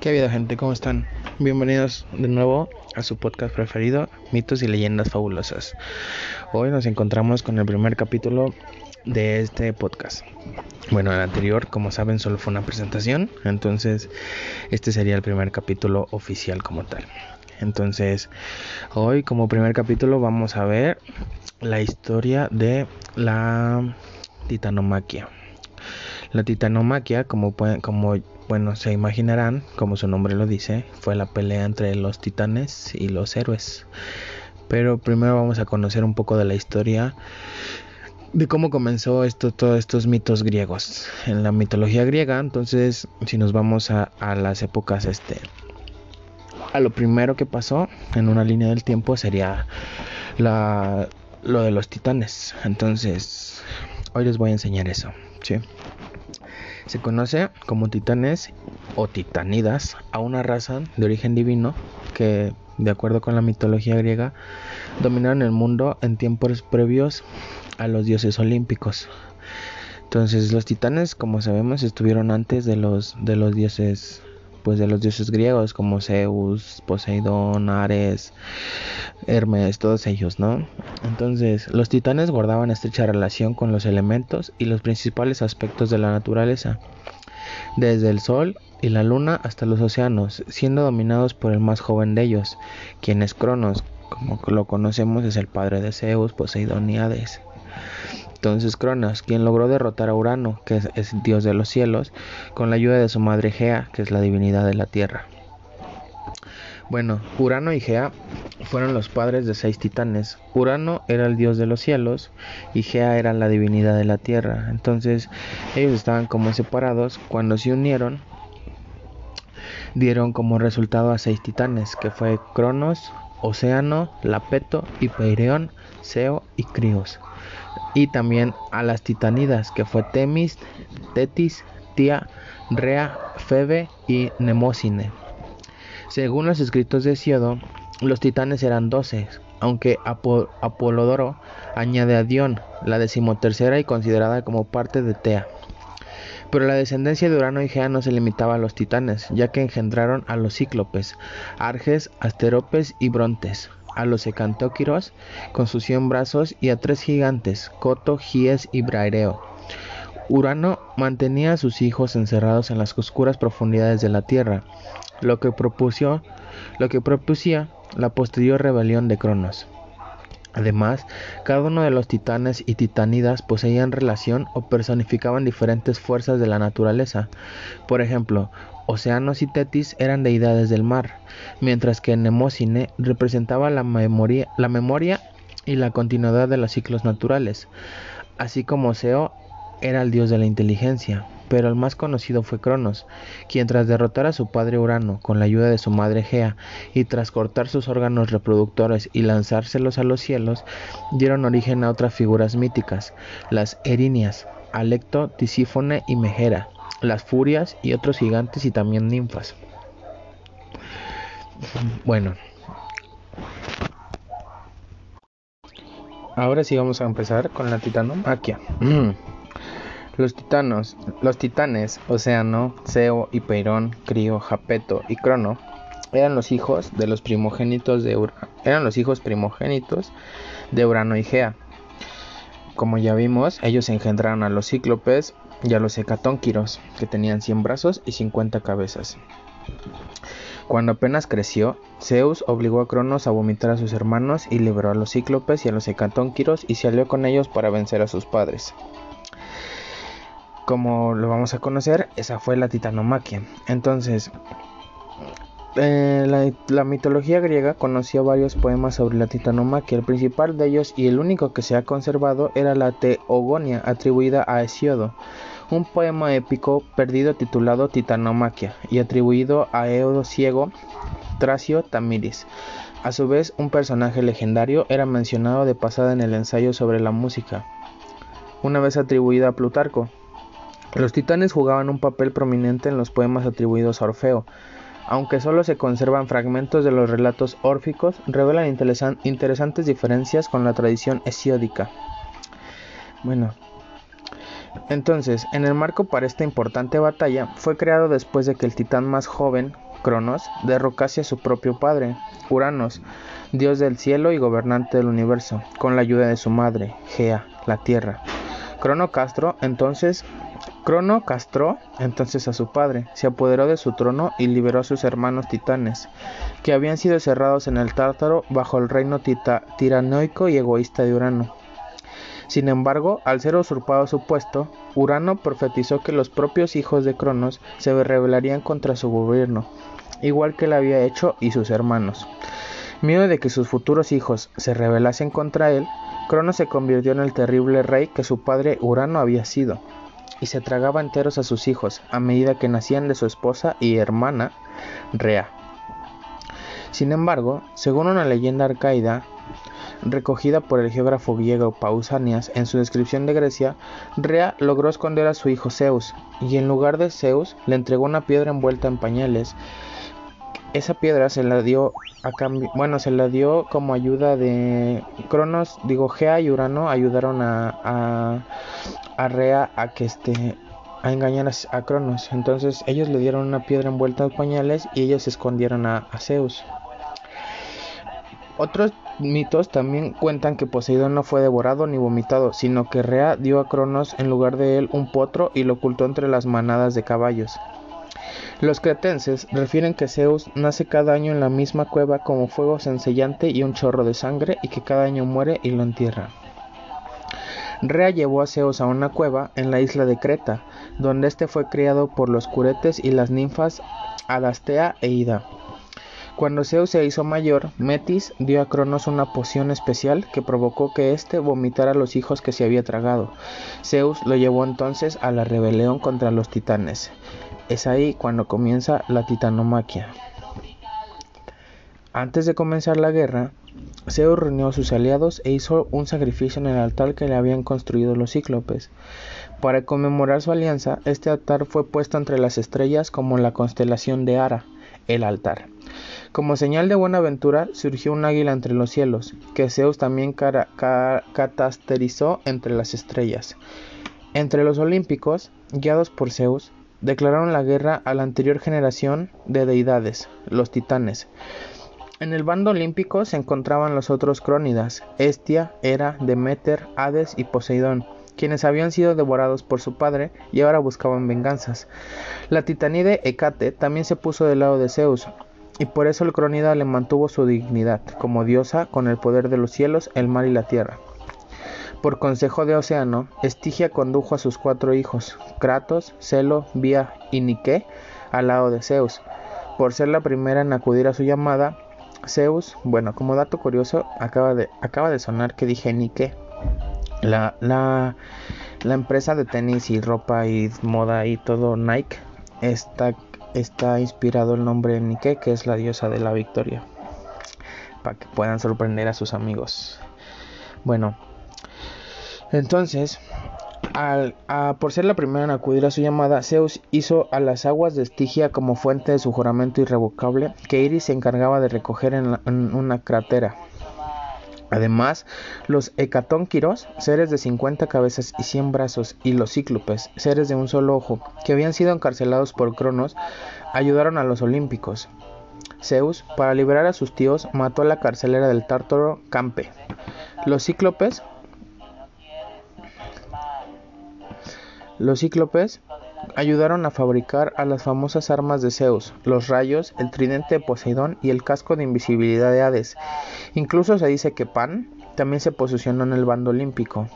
¿Qué ha habido gente? ¿Cómo están? Bienvenidos de nuevo a su podcast preferido, Mitos y Leyendas Fabulosas. Hoy nos encontramos con el primer capítulo de este podcast. Bueno, el anterior, como saben, solo fue una presentación, entonces este sería el primer capítulo oficial como tal. Entonces, hoy como primer capítulo vamos a ver la historia de la titanomaquia. La titanomaquia, como, pueden, como bueno, se imaginarán, como su nombre lo dice, fue la pelea entre los titanes y los héroes. Pero primero vamos a conocer un poco de la historia de cómo comenzó esto, todos estos mitos griegos. En la mitología griega, entonces, si nos vamos a, las épocas, este, a lo primero que pasó en una línea del tiempo sería la, lo de los titanes. Entonces, hoy les voy a enseñar eso. ¿sí? Se conoce como titanes o titanidas a una raza de origen divino que, de acuerdo con la mitología griega, dominaron el mundo en tiempos previos a los dioses olímpicos. Entonces los titanes, como sabemos, estuvieron antes de los de los dioses pues de los dioses griegos como Zeus, Poseidón, Ares, Hermes, todos ellos, ¿no? Entonces, los titanes guardaban estrecha relación con los elementos y los principales aspectos de la naturaleza, desde el sol y la luna hasta los océanos, siendo dominados por el más joven de ellos, quien es Cronos, como lo conocemos es el padre de Zeus, Poseidón y Hades. Entonces Cronos, quien logró derrotar a Urano, que es, dios de los cielos, con la ayuda de su madre Gea, que es la divinidad de la tierra. Bueno, Urano y Gea fueron los padres de seis titanes. Urano era el dios de los cielos y Gea era la divinidad de la tierra. Entonces ellos estaban como separados. Cuando se unieron, dieron como resultado a seis titanes, que fue Cronos, Océano, Lapeto, Hipeireón, Seo y Crios y también a las titanidas, que fue Temis, Tetis, Tía, Rea, Febe y Nemocine. Según los escritos de Siodo, los titanes eran doce, aunque Apolodoro añade a Dion, la decimotercera y considerada como parte de Tea. Pero la descendencia de Urano y Gea no se limitaba a los titanes, ya que engendraron a los cíclopes, Arges, Asteropes y Brontes a los ecantóquiros con sus cien brazos y a tres gigantes, Coto, Gies y Braireo. Urano mantenía a sus hijos encerrados en las oscuras profundidades de la tierra, lo que propuso, lo que propusía la posterior rebelión de Cronos. Además, cada uno de los titanes y titanidas poseían relación o personificaban diferentes fuerzas de la naturaleza. Por ejemplo, Océanos y Tetis eran deidades del mar, mientras que Nemocine representaba la memoria, la memoria y la continuidad de los ciclos naturales, así como Seo era el dios de la inteligencia, pero el más conocido fue Cronos, quien tras derrotar a su padre Urano con la ayuda de su madre Gea y tras cortar sus órganos reproductores y lanzárselos a los cielos, dieron origen a otras figuras míticas, las Erinias, Alecto, Tisífone y Megera, las furias y otros gigantes y también ninfas. Bueno. Ahora sí vamos a empezar con la titanomaquia. Los titanos, los titanes, Océano, Ceo, Hipeirón, Crío, Japeto y Crono eran los hijos de los primogénitos de eran los hijos primogénitos de Urano y Gea. Como ya vimos, ellos engendraron a los cíclopes, y a los hecatónquiros, que tenían 100 brazos y 50 cabezas. Cuando apenas creció, Zeus obligó a Cronos a vomitar a sus hermanos y liberó a los cíclopes y a los hecatónquiros y se alió con ellos para vencer a sus padres. Como lo vamos a conocer, esa fue la titanomaquia. Entonces, eh, la, mitología griega conocía varios poemas sobre la titanomaquia. El principal de ellos y el único que se ha conservado era la Teogonia, atribuida a Hesiodo, un poema épico perdido titulado Titanomaquia y atribuido a Eodo Ciego Tracio Tamiris. A su vez, un personaje legendario era mencionado de pasada en el ensayo sobre la música, una vez atribuida a Plutarco. Los titanes jugaban un papel prominente en los poemas atribuidos a Orfeo. Aunque solo se conservan fragmentos de los relatos órficos, revelan interesantes diferencias con la tradición hesiódica. Bueno, entonces, en el marco para esta importante batalla, fue creado después de que el titán más joven, Cronos, derrocase a su propio padre, Uranos, dios del cielo y gobernante del universo, con la ayuda de su madre, Gea, la tierra. Crono Castro entonces Crono castró entonces a su padre, se apoderó de su trono y liberó a sus hermanos titanes, que habían sido cerrados en el Tártaro bajo el reino tiranoico y egoísta de Urano. Sin embargo, al ser usurpado su puesto, Urano profetizó que los propios hijos de Cronos se rebelarían contra su gobierno, igual que él había hecho y sus hermanos. Miedo de que sus futuros hijos se rebelasen contra él, Cronos se convirtió en el terrible rey que su padre Urano había sido, y se tragaba enteros a sus hijos a medida que nacían de su esposa y hermana Rea. Sin embargo, según una leyenda arcaida, recogida por el geógrafo griego Pausanias en su descripción de Grecia, Rea logró esconder a su hijo Zeus, y en lugar de Zeus le entregó una piedra envuelta en pañales. Esa piedra se la dio a cambio, bueno, se la dio como ayuda de Cronos, digo Gea y Urano ayudaron a, a, Rea a que este a engañar a, Cronos. Entonces ellos le dieron una piedra envuelta en pañales y ellos escondieron a, a Zeus. Otros mitos también cuentan que Poseidón no fue devorado ni vomitado, sino que Rea dio a Cronos en lugar de él un potro y lo ocultó entre las manadas de caballos. Los cretenses refieren que Zeus nace cada año en la misma cueva como fuego sencillante y un chorro de sangre y que cada año muere y lo entierra. Rea llevó a Zeus a una cueva en la isla de Creta, donde éste fue criado por los curetes y las ninfas Adastea e Ida. Cuando Zeus se hizo mayor, Metis dio a Cronos una poción especial que provocó que éste vomitara a los hijos que se había tragado. Zeus lo llevó entonces a la rebelión contra los titanes. Es ahí cuando comienza la titanomaquia. Antes de comenzar la guerra, Zeus reunió a sus aliados e hizo un sacrificio en el altar que le habían construido los cíclopes. Para conmemorar su alianza, este altar fue puesto entre las estrellas como la constelación de Ara, el altar. Como señal de buena ventura surgió un águila entre los cielos, que Zeus también catasterizó entre las estrellas. Entre los olímpicos, guiados por Zeus, declararon la guerra a la anterior generación de deidades, los titanes. En el bando olímpico se encontraban los otros crónidas, Estia, Hera, Demeter, Hades y Poseidón, quienes habían sido devorados por su padre y ahora buscaban venganzas. La titanide Hecate también se puso del lado de Zeus, y por eso el cronida le mantuvo su dignidad como diosa con el poder de los cielos, el mar y la tierra. Por consejo de Océano, Estigia condujo a sus cuatro hijos, Kratos, Celo, Vía y Nike, al lado de Zeus. Por ser la primera en acudir a su llamada, Zeus, bueno, como dato curioso, acaba de, sonar que dije Nike. La, la, la empresa de tenis y ropa y moda y todo Nike está está inspirado el nombre de Nike, que es la diosa de la victoria, para que puedan sorprender a sus amigos. Bueno, entonces, al, por ser la primera en acudir a su llamada, Zeus hizo a las aguas de Estigia como fuente de su juramento irrevocable que Iris se encargaba de recoger en, en una cratera. Además, los hecatónquiros, seres de 50 cabezas y 100 brazos, y los cíclopes, seres de un solo ojo, que habían sido encarcelados por Cronos, ayudaron a los olímpicos. Zeus, para liberar a sus tíos, mató a la carcelera del tártaro Campe. Los cíclopes Los cíclopes ayudaron a fabricar a las famosas armas de Zeus, los rayos, el tridente de Poseidón y el casco de invisibilidad de Hades. Incluso se dice que Pan también se posicionó en el bando olímpico,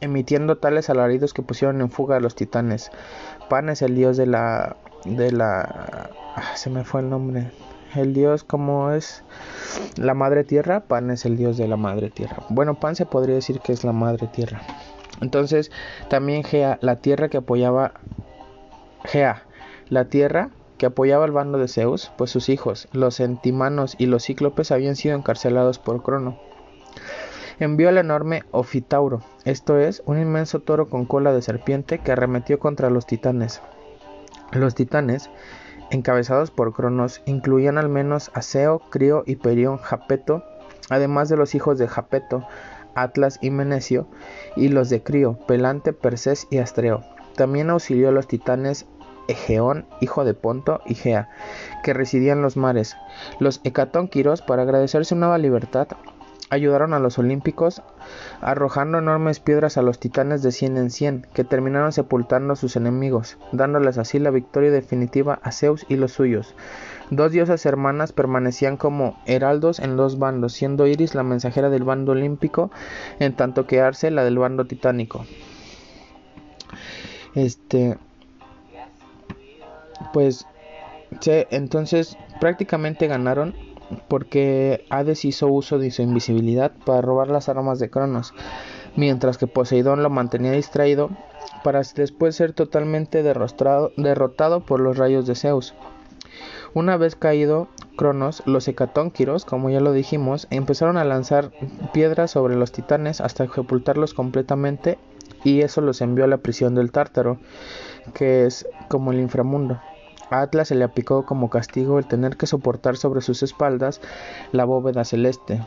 emitiendo tales alaridos que pusieron en fuga a los titanes. Pan es el dios de la de la ah, se me fue el nombre. El dios como es la madre tierra, Pan es el dios de la madre tierra. Bueno, Pan se podría decir que es la madre tierra. Entonces, también Gea, la tierra que apoyaba Gea, la tierra que apoyaba al bando de Zeus, pues sus hijos, los entimanos y los cíclopes habían sido encarcelados por Crono. Envió al enorme Ofitauro, esto es, un inmenso toro con cola de serpiente que arremetió contra los titanes. Los titanes, encabezados por Cronos, incluían al menos a Seo, Crio, Hiperión, Japeto, además de los hijos de Japeto, Atlas y Menecio, y los de Crio, Pelante, Persés y Astreo. También auxilió a los titanes Egeón, hijo de Ponto y Gea, que residían en los mares. Los hecatónquiros, para agradecer su nueva libertad, ayudaron a los olímpicos arrojando enormes piedras a los titanes de cien en cien, que terminaron sepultando a sus enemigos, dándoles así la victoria definitiva a Zeus y los suyos. Dos diosas hermanas permanecían como heraldos en dos bandos, siendo Iris la mensajera del bando olímpico, en tanto que Arce la del bando titánico. Este, pues, entonces prácticamente ganaron porque Hades hizo uso de su invisibilidad para robar las armas de Cronos, mientras que Poseidón lo mantenía distraído para después ser totalmente derrotado por los rayos de Zeus. Una vez caído Cronos, los hecatónquiros, como ya lo dijimos, empezaron a lanzar piedras sobre los titanes hasta sepultarlos completamente y eso los envió a la prisión del Tártaro, que es como el inframundo. A Atlas se le aplicó como castigo el tener que soportar sobre sus espaldas la bóveda celeste.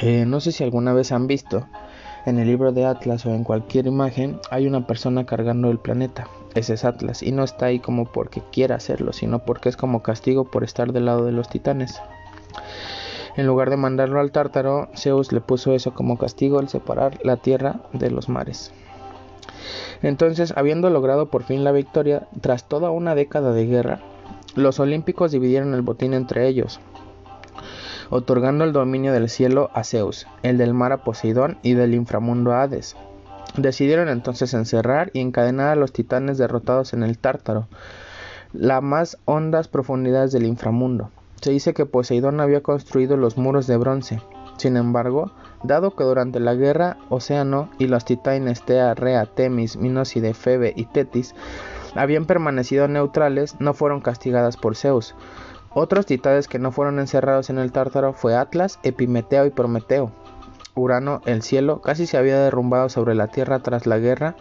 Eh, no sé si alguna vez han visto en el libro de Atlas o en cualquier imagen hay una persona cargando el planeta. Ese es Atlas y no está ahí como porque quiera hacerlo, sino porque es como castigo por estar del lado de los titanes. En lugar de mandarlo al Tártaro, Zeus le puso eso como castigo el separar la tierra de los mares. Entonces, habiendo logrado por fin la victoria, tras toda una década de guerra, los olímpicos dividieron el botín entre ellos, otorgando el dominio del cielo a Zeus, el del mar a Poseidón y del inframundo a Hades. Decidieron entonces encerrar y encadenar a los titanes derrotados en el Tártaro, las más hondas profundidades del inframundo. Se dice que Poseidón había construido los muros de bronce. Sin embargo, Dado que durante la guerra Océano y los titanes Tea, Rea, Temis, Minóside, Febe y Tetis habían permanecido neutrales, no fueron castigadas por Zeus. Otros titanes que no fueron encerrados en el Tártaro fue Atlas, Epimeteo y Prometeo. Urano, el cielo, casi se había derrumbado sobre la tierra tras la guerra,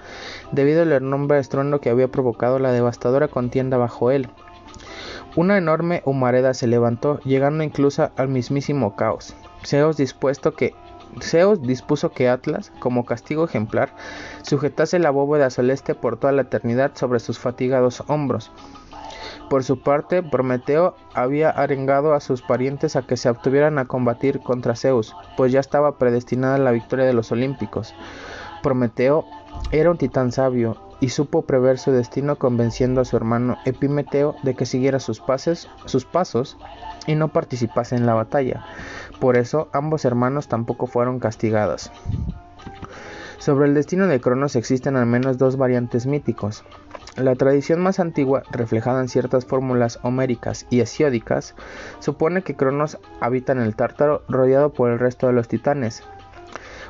debido al enorme estruendo que había provocado la devastadora contienda bajo él. Una enorme humareda se levantó, llegando incluso al mismísimo caos. Zeus dispuso que Atlas, como castigo ejemplar, sujetase la bóveda celeste por toda la eternidad sobre sus fatigados hombros. Por su parte, Prometeo había arengado a sus parientes a que se obtuvieran a combatir contra Zeus, pues ya estaba predestinada la victoria de los olímpicos. Prometeo era un titán sabio y supo prever su destino convenciendo a su hermano Epimeteo de que siguiera sus, pasos y no participase en la batalla. Por eso ambos hermanos tampoco fueron castigados. Sobre el destino de Cronos existen al menos dos variantes míticos. La tradición más antigua, reflejada en ciertas fórmulas homéricas y hesiódicas, supone que Cronos habita en el Tártaro rodeado por el resto de los titanes.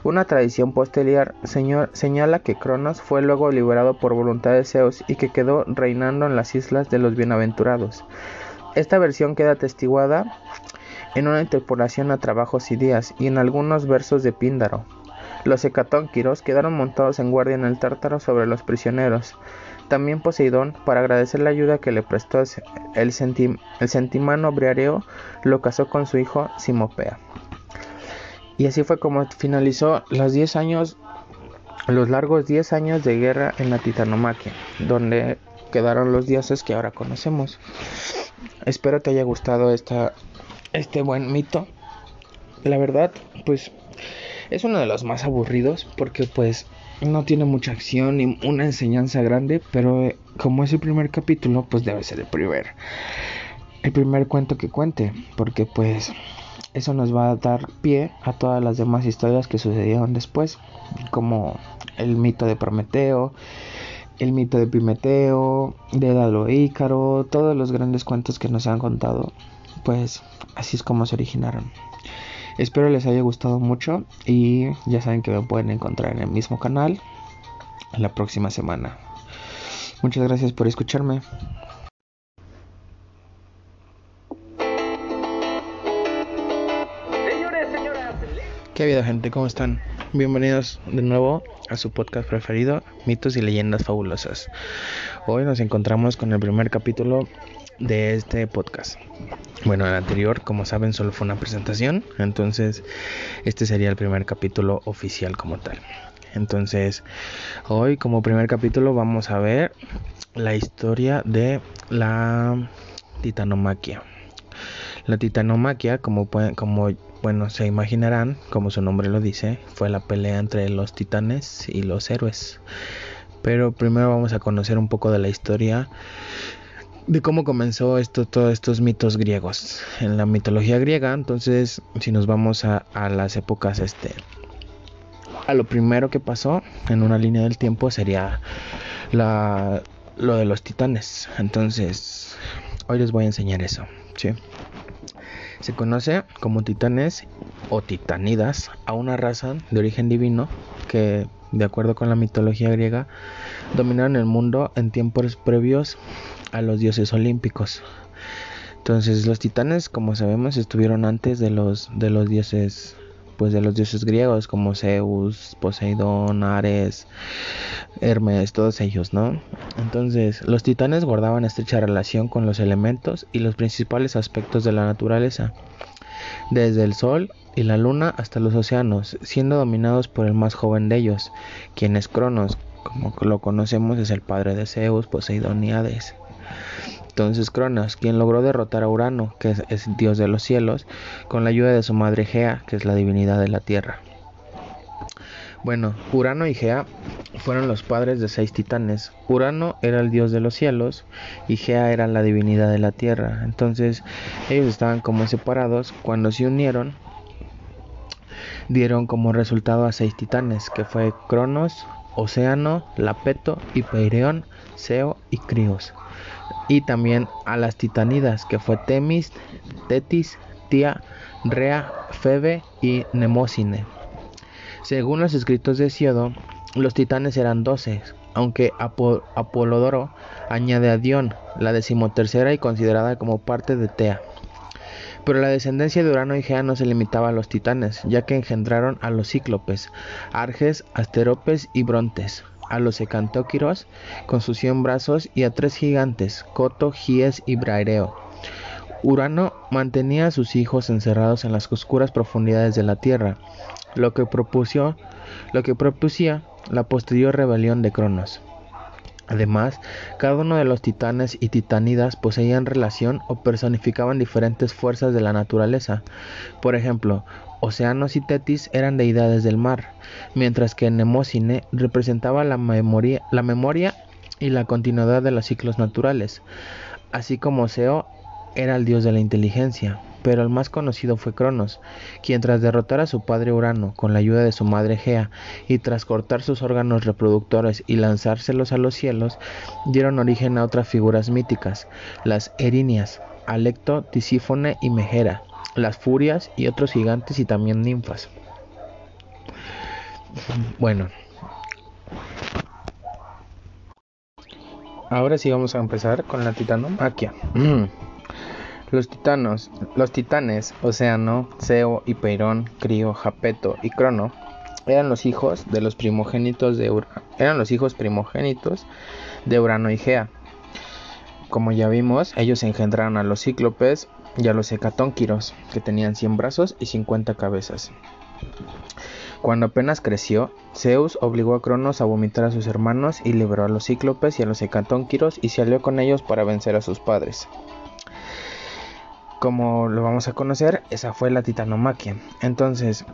Una tradición posterior señala que Cronos fue luego liberado por voluntad de Zeus y que quedó reinando en las islas de los bienaventurados. Esta versión queda atestiguada en una interpolación a trabajos y días y en algunos versos de Píndaro. Los hecatónquiros quedaron montados en guardia en el tártaro sobre los prisioneros. También Poseidón, para agradecer la ayuda que le prestó el, centimano Briareo, lo casó con su hijo Simopea. Y así fue como finalizó los 10 años, los largos 10 años de guerra en la Titanomaquia, donde quedaron los dioses que ahora conocemos. Espero te haya gustado esta este buen mito. La verdad, pues es uno de los más aburridos porque pues no tiene mucha acción ni una enseñanza grande, pero eh, como es el primer capítulo, pues debe ser el primer el primer cuento que cuente, porque pues eso nos va a dar pie a todas las demás historias que sucedieron después, como el mito de Prometeo, el mito de Pimeteo, de Dalo Ícaro, todos los grandes cuentos que nos han contado pues así es como se originaron. Espero les haya gustado mucho y ya saben que me pueden encontrar en el mismo canal la próxima semana. Muchas gracias por escucharme. ¿Qué ha gente? ¿Cómo están? Bienvenidos de nuevo a su podcast preferido, Mitos y Leyendas Fabulosas. Hoy nos encontramos con el primer capítulo de este podcast. Bueno, el anterior, como saben, solo fue una presentación, entonces este sería el primer capítulo oficial como tal. Entonces, hoy como primer capítulo vamos a ver la historia de la titanomaquia. La titanomaquia, como, pueden, como bueno, se imaginarán, como su nombre lo dice, fue la pelea entre los titanes y los héroes. Pero primero vamos a conocer un poco de la historia de cómo comenzó esto, todos estos mitos griegos. En la mitología griega, entonces, si nos vamos a, las épocas, este, a lo primero que pasó en una línea del tiempo sería la, lo de los titanes. Entonces, hoy les voy a enseñar eso. ¿sí? Se conoce como titanes o titanidas a una raza de origen divino que, de acuerdo con la mitología griega, dominaron el mundo en tiempos previos a los dioses olímpicos. Entonces, los titanes, como sabemos, estuvieron antes de los de los dioses pues de los dioses griegos como Zeus, Poseidón, Ares, Hermes, todos ellos, ¿no? Entonces, los titanes guardaban estrecha relación con los elementos y los principales aspectos de la naturaleza, desde el sol y la luna hasta los océanos, siendo dominados por el más joven de ellos, quien es Cronos, como lo conocemos es el padre de Zeus, Poseidón y Hades. Entonces Cronos, quien logró derrotar a Urano, que es, dios de los cielos, con la ayuda de su madre Gea, que es la divinidad de la tierra. Bueno, Urano y Gea fueron los padres de seis titanes. Urano era el dios de los cielos y Gea era la divinidad de la tierra. Entonces ellos estaban como separados. Cuando se unieron, dieron como resultado a seis titanes, que fue Cronos, Océano, Lapeto, Hipeireón, Seo y Crios y también a las titanidas, que fue Temis, Tetis, Tía, Rea, Febe y Nemocine. Según los escritos de Siodo, los titanes eran doce, aunque Apolodoro añade a Dion, la decimotercera y considerada como parte de Tea. Pero la descendencia de Urano y Gea no se limitaba a los titanes, ya que engendraron a los cíclopes, Arges, Asteropes y Brontes, a los ecantóquiros con sus cien brazos y a tres gigantes, Coto, Gies y Braireo. Urano mantenía a sus hijos encerrados en las oscuras profundidades de la tierra, lo que, propuso, lo que la posterior rebelión de Cronos. Además, cada uno de los titanes y titanidas poseían relación o personificaban diferentes fuerzas de la naturaleza. Por ejemplo, Océanos y Tetis eran deidades del mar, mientras que Nemocine representaba la memoria, la memoria y la continuidad de los ciclos naturales, así como Seo era el dios de la inteligencia, pero el más conocido fue Cronos, quien tras derrotar a su padre Urano con la ayuda de su madre Gea y tras cortar sus órganos reproductores y lanzárselos a los cielos, dieron origen a otras figuras míticas, las Erinias, Alecto, Tisífone y Megera, las furias y otros gigantes y también ninfas. Bueno. Ahora sí vamos a empezar con la titanomaquia. Los titanos, los titanes, Océano, Seo, Hipeirón, Crío, Japeto y Crono eran los hijos de los primogénitos de eran los hijos primogénitos de Urano y Gea. Como ya vimos, ellos engendraron a los cíclopes y a los hecatónquiros, que tenían 100 brazos y 50 cabezas. Cuando apenas creció, Zeus obligó a Cronos a vomitar a sus hermanos y liberó a los cíclopes y a los hecatónquiros y se alió con ellos para vencer a sus padres. Como lo vamos a conocer, esa fue la titanomaquia. Entonces,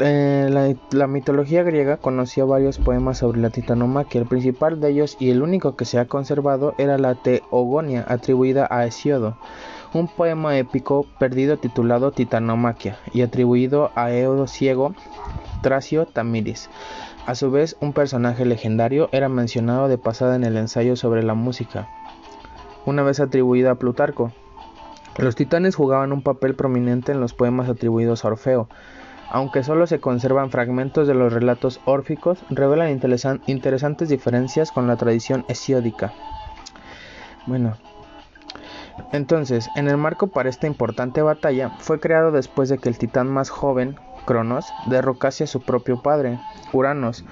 eh, la, mitología griega conocía varios poemas sobre la titanomaquia. El principal de ellos y el único que se ha conservado era la Teogonia, atribuida a Hesiodo, un poema épico perdido titulado Titanomaquia y atribuido a Eodo Ciego, Tracio Tamiris. A su vez, un personaje legendario era mencionado de pasada en el ensayo sobre la música, una vez atribuida a Plutarco. Los titanes jugaban un papel prominente en los poemas atribuidos a Orfeo, aunque solo se conservan fragmentos de los relatos órficos, revelan interesantes diferencias con la tradición hesiódica. Bueno, entonces, en el marco para esta importante batalla, fue creado después de que el titán más joven, Cronos, derrocase a su propio padre, Uranos,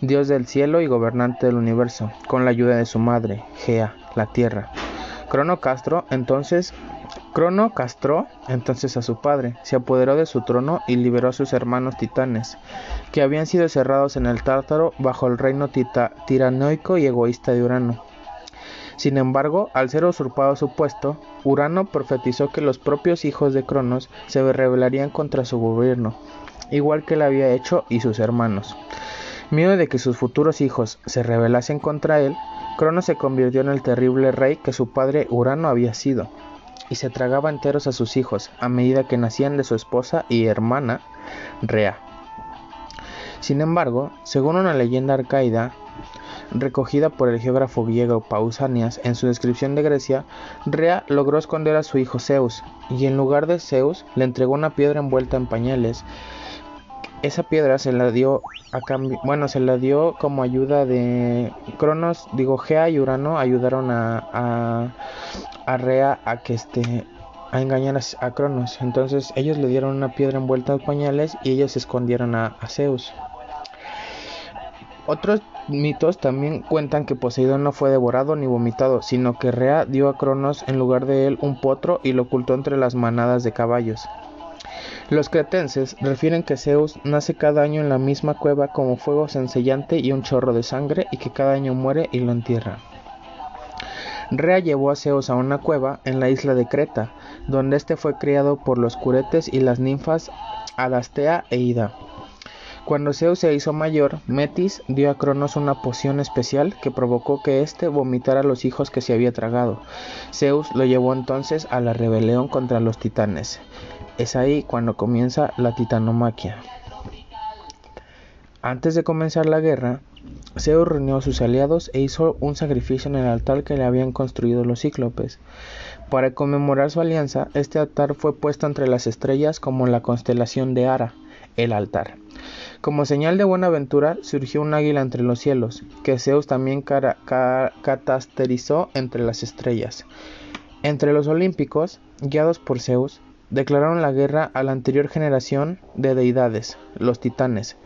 dios del cielo y gobernante del universo, con la ayuda de su madre, Gea, la tierra. Crono Castro entonces Crono castró entonces a su padre, se apoderó de su trono y liberó a sus hermanos titanes, que habían sido cerrados en el Tártaro bajo el reino tiranoico y egoísta de Urano. Sin embargo, al ser usurpado su puesto, Urano profetizó que los propios hijos de Cronos se rebelarían contra su gobierno, igual que lo había hecho y sus hermanos. Miedo de que sus futuros hijos se rebelasen contra él, Cronos se convirtió en el terrible rey que su padre Urano había sido y se tragaba enteros a sus hijos a medida que nacían de su esposa y hermana Rea. Sin embargo, según una leyenda arcaida recogida por el geógrafo griego Pausanias en su descripción de Grecia, Rea logró esconder a su hijo Zeus y en lugar de Zeus le entregó una piedra envuelta en pañales esa piedra se la dio a cambio, bueno, se la dio como ayuda de Cronos, digo, Gea y Urano ayudaron a, a, Rea a que este a engañar a, Cronos. Entonces ellos le dieron una piedra envuelta en pañales y ellos escondieron a, a Zeus. Otros mitos también cuentan que Poseidón no fue devorado ni vomitado, sino que Rea dio a Cronos en lugar de él un potro y lo ocultó entre las manadas de caballos. Los cretenses refieren que Zeus nace cada año en la misma cueva como fuego sencillante y un chorro de sangre y que cada año muere y lo entierra. Rea llevó a Zeus a una cueva en la isla de Creta, donde éste fue criado por los curetes y las ninfas Adastea e Ida. Cuando Zeus se hizo mayor, Metis dio a Cronos una poción especial que provocó que éste vomitara los hijos que se había tragado. Zeus lo llevó entonces a la rebelión contra los titanes. Es ahí cuando comienza la titanomaquia. Antes de comenzar la guerra, Zeus reunió a sus aliados e hizo un sacrificio en el altar que le habían construido los cíclopes. Para conmemorar su alianza, este altar fue puesto entre las estrellas como la constelación de Ara, el altar. Como señal de buena aventura surgió un águila entre los cielos, que Zeus también catasterizó entre las estrellas. Entre los olímpicos, guiados por Zeus, declararon la guerra a la anterior generación de deidades, los titanes.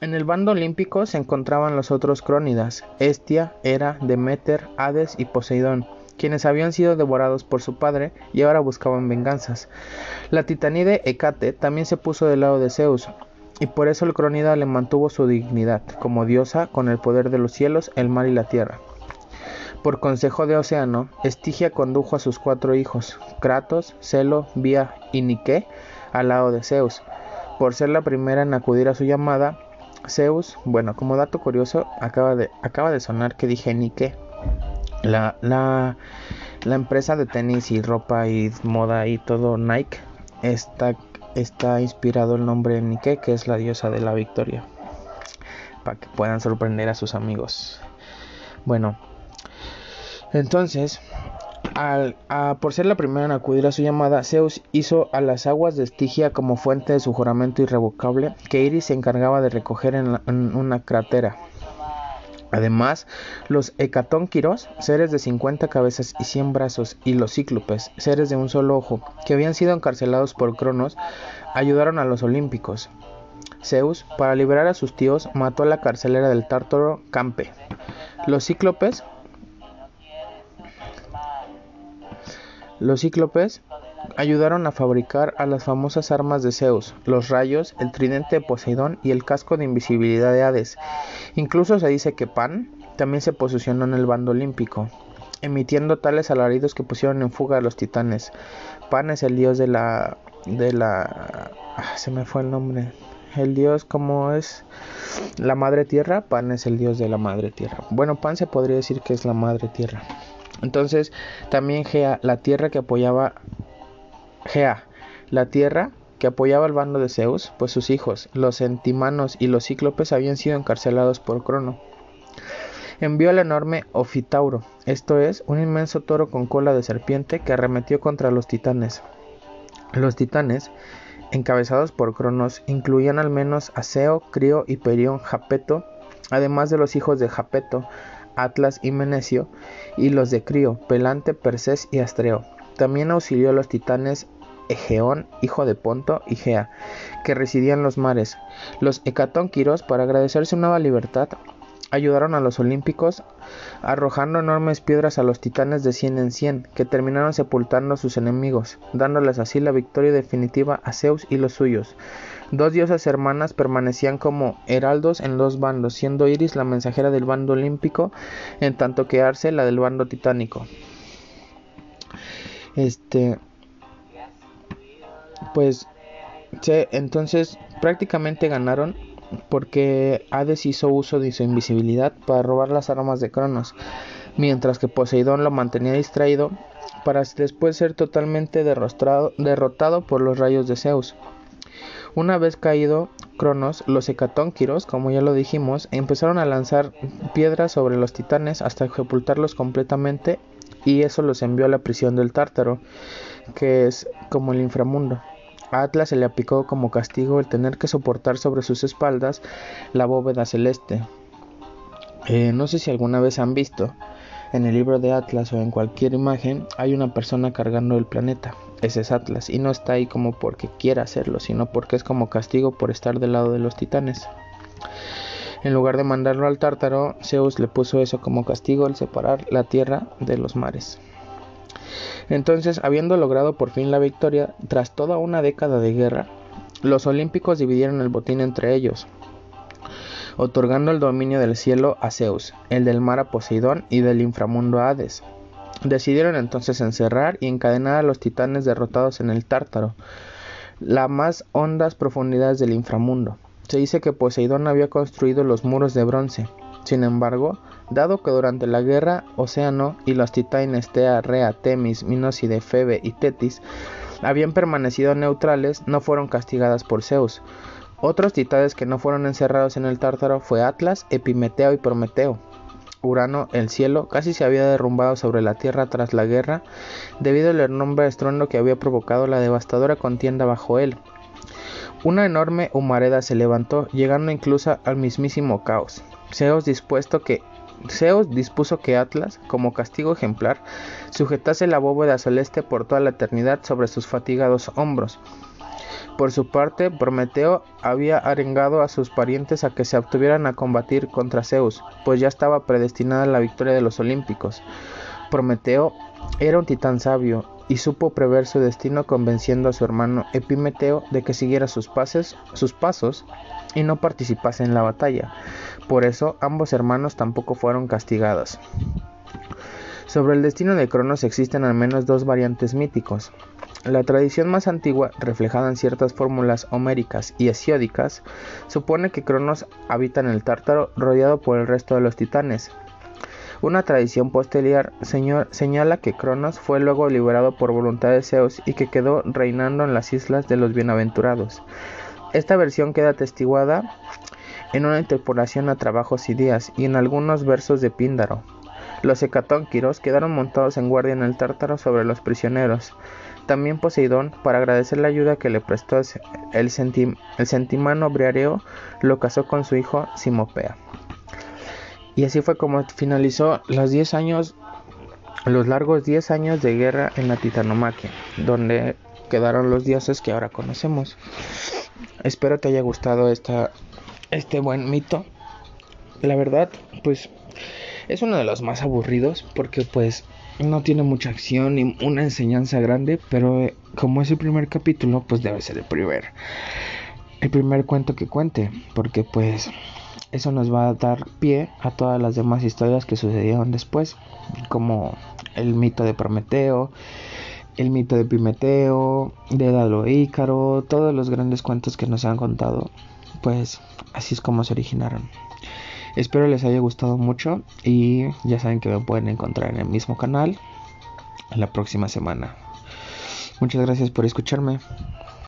En el bando olímpico se encontraban los otros crónidas, Estia, Hera, Demeter, Hades y Poseidón, quienes habían sido devorados por su padre y ahora buscaban venganzas. La titanide Hecate también se puso del lado de Zeus, y por eso el crónida le mantuvo su dignidad como diosa con el poder de los cielos, el mar y la tierra. Por consejo de Océano, Estigia condujo a sus cuatro hijos, Kratos, Celo, Vía y Nike, al lado de Zeus. Por ser la primera en acudir a su llamada, Zeus, bueno, como dato curioso, acaba de, acaba de sonar que dije Nike. La, la, la empresa de tenis y ropa y moda y todo Nike está, está inspirado el nombre de Nike, que es la diosa de la victoria, para que puedan sorprender a sus amigos. Bueno, entonces, por ser la primera en acudir a su llamada, Zeus hizo a las aguas de Estigia como fuente de su juramento irrevocable que Iris se encargaba de recoger en, una cratera. Además, los hecatónquiros, seres de 50 cabezas y 100 brazos, y los cíclopes, seres de un solo ojo, que habían sido encarcelados por Cronos, ayudaron a los olímpicos. Zeus, para liberar a sus tíos, mató a la carcelera del tártaro Campe. Los cíclopes Los cíclopes ayudaron a fabricar a las famosas armas de Zeus, los rayos, el tridente de Poseidón y el casco de invisibilidad de Hades. Incluso se dice que Pan también se posicionó en el bando olímpico, emitiendo tales alaridos que pusieron en fuga a los titanes. Pan es el dios de la de la ah, se me fue el nombre. El dios como es la madre tierra, Pan es el dios de la madre tierra. Bueno, Pan se podría decir que es la madre tierra. Entonces, también Gea, la tierra que apoyaba Gea, la tierra que apoyaba al bando de Zeus, pues sus hijos, los entimanos y los cíclopes habían sido encarcelados por Crono. Envió al enorme Ofitauro, esto es, un inmenso toro con cola de serpiente que arremetió contra los titanes. Los titanes, encabezados por Cronos, incluían al menos a Seo, Crio, Hiperión, Japeto, además de los hijos de Japeto, Atlas y Menecio, y los de Crio, Pelante, Persés y Astreo. También auxilió a los titanes Egeón, hijo de Ponto, y Gea, que residían en los mares. Los hecatónquiros, para agradecer su nueva libertad, ayudaron a los olímpicos arrojando enormes piedras a los titanes de cien en cien, que terminaron sepultando a sus enemigos, dándoles así la victoria definitiva a Zeus y los suyos. Dos diosas hermanas permanecían como heraldos en dos bandos, siendo Iris la mensajera del bando olímpico, en tanto que Arce la del bando titánico. Este, pues, entonces prácticamente ganaron porque Hades hizo uso de su invisibilidad para robar las armas de Cronos, mientras que Poseidón lo mantenía distraído para después ser totalmente derrotado por los rayos de Zeus. Una vez caído Cronos, los hecatónquiros, como ya lo dijimos, empezaron a lanzar piedras sobre los titanes hasta sepultarlos completamente y eso los envió a la prisión del Tártaro, que es como el inframundo. A Atlas se le aplicó como castigo el tener que soportar sobre sus espaldas la bóveda celeste. Eh, no sé si alguna vez han visto en el libro de Atlas o en cualquier imagen hay una persona cargando el planeta. Ese es Atlas y no está ahí como porque quiera hacerlo, sino porque es como castigo por estar del lado de los titanes. En lugar de mandarlo al tártaro, Zeus le puso eso como castigo al separar la tierra de los mares. Entonces, habiendo logrado por fin la victoria, tras toda una década de guerra, los olímpicos dividieron el botín entre ellos, otorgando el dominio del cielo a Zeus, el del mar a Poseidón y del inframundo a Hades. Decidieron entonces encerrar y encadenar a los titanes derrotados en el Tártaro, las más hondas profundidades del inframundo. Se dice que Poseidón había construido los muros de bronce. Sin embargo, Dado que durante la guerra Océano y los titanes Tea, Rea, Temis, Minóside, Febe y Tetis habían permanecido neutrales, no fueron castigadas por Zeus. Otros titanes que no fueron encerrados en el Tártaro fue Atlas, Epimeteo y Prometeo. Urano, el cielo, casi se había derrumbado sobre la tierra tras la guerra, debido al enorme estruendo que había provocado la devastadora contienda bajo él. Una enorme humareda se levantó, llegando incluso al mismísimo caos. Zeus que Zeus dispuso que Atlas, como castigo ejemplar, sujetase la bóveda celeste por toda la eternidad sobre sus fatigados hombros. Por su parte, Prometeo había arengado a sus parientes a que se obtuvieran a combatir contra Zeus, pues ya estaba predestinada la victoria de los olímpicos. Prometeo era un titán sabio y supo prever su destino convenciendo a su hermano Epimeteo de que siguiera sus, pases, sus pasos y no participase en la batalla. Por eso ambos hermanos tampoco fueron castigados. Sobre el destino de Cronos existen al menos dos variantes míticos. La tradición más antigua, reflejada en ciertas fórmulas homéricas y hesiódicas, supone que Cronos habita en el Tártaro rodeado por el resto de los titanes. Una tradición posterior señala que Cronos fue luego liberado por voluntad de Zeus y que quedó reinando en las islas de los bienaventurados. Esta versión queda atestiguada en una interpolación a trabajos y días y en algunos versos de Píndaro. Los hecatónquiros quedaron montados en guardia en el tártaro sobre los prisioneros. También Poseidón, para agradecer la ayuda que le prestó el, sentimano Briareo, lo casó con su hijo Simopea. Y así fue como finalizó los 10 años, los largos 10 años de guerra en la Titanomaquia, donde quedaron los dioses que ahora conocemos. Espero te haya gustado esta, este buen mito. La verdad, pues es uno de los más aburridos porque pues no tiene mucha acción ni una enseñanza grande, pero eh, como es el primer capítulo, pues debe ser el primer el primer cuento que cuente, porque pues eso nos va a dar pie a todas las demás historias que sucedieron después, como el mito de Prometeo, el mito de Pimeteo, de Dalo Ícaro, todos los grandes cuentos que nos han contado, pues así es como se originaron. Espero les haya gustado mucho y ya saben que me pueden encontrar en el mismo canal la próxima semana. Muchas gracias por escucharme.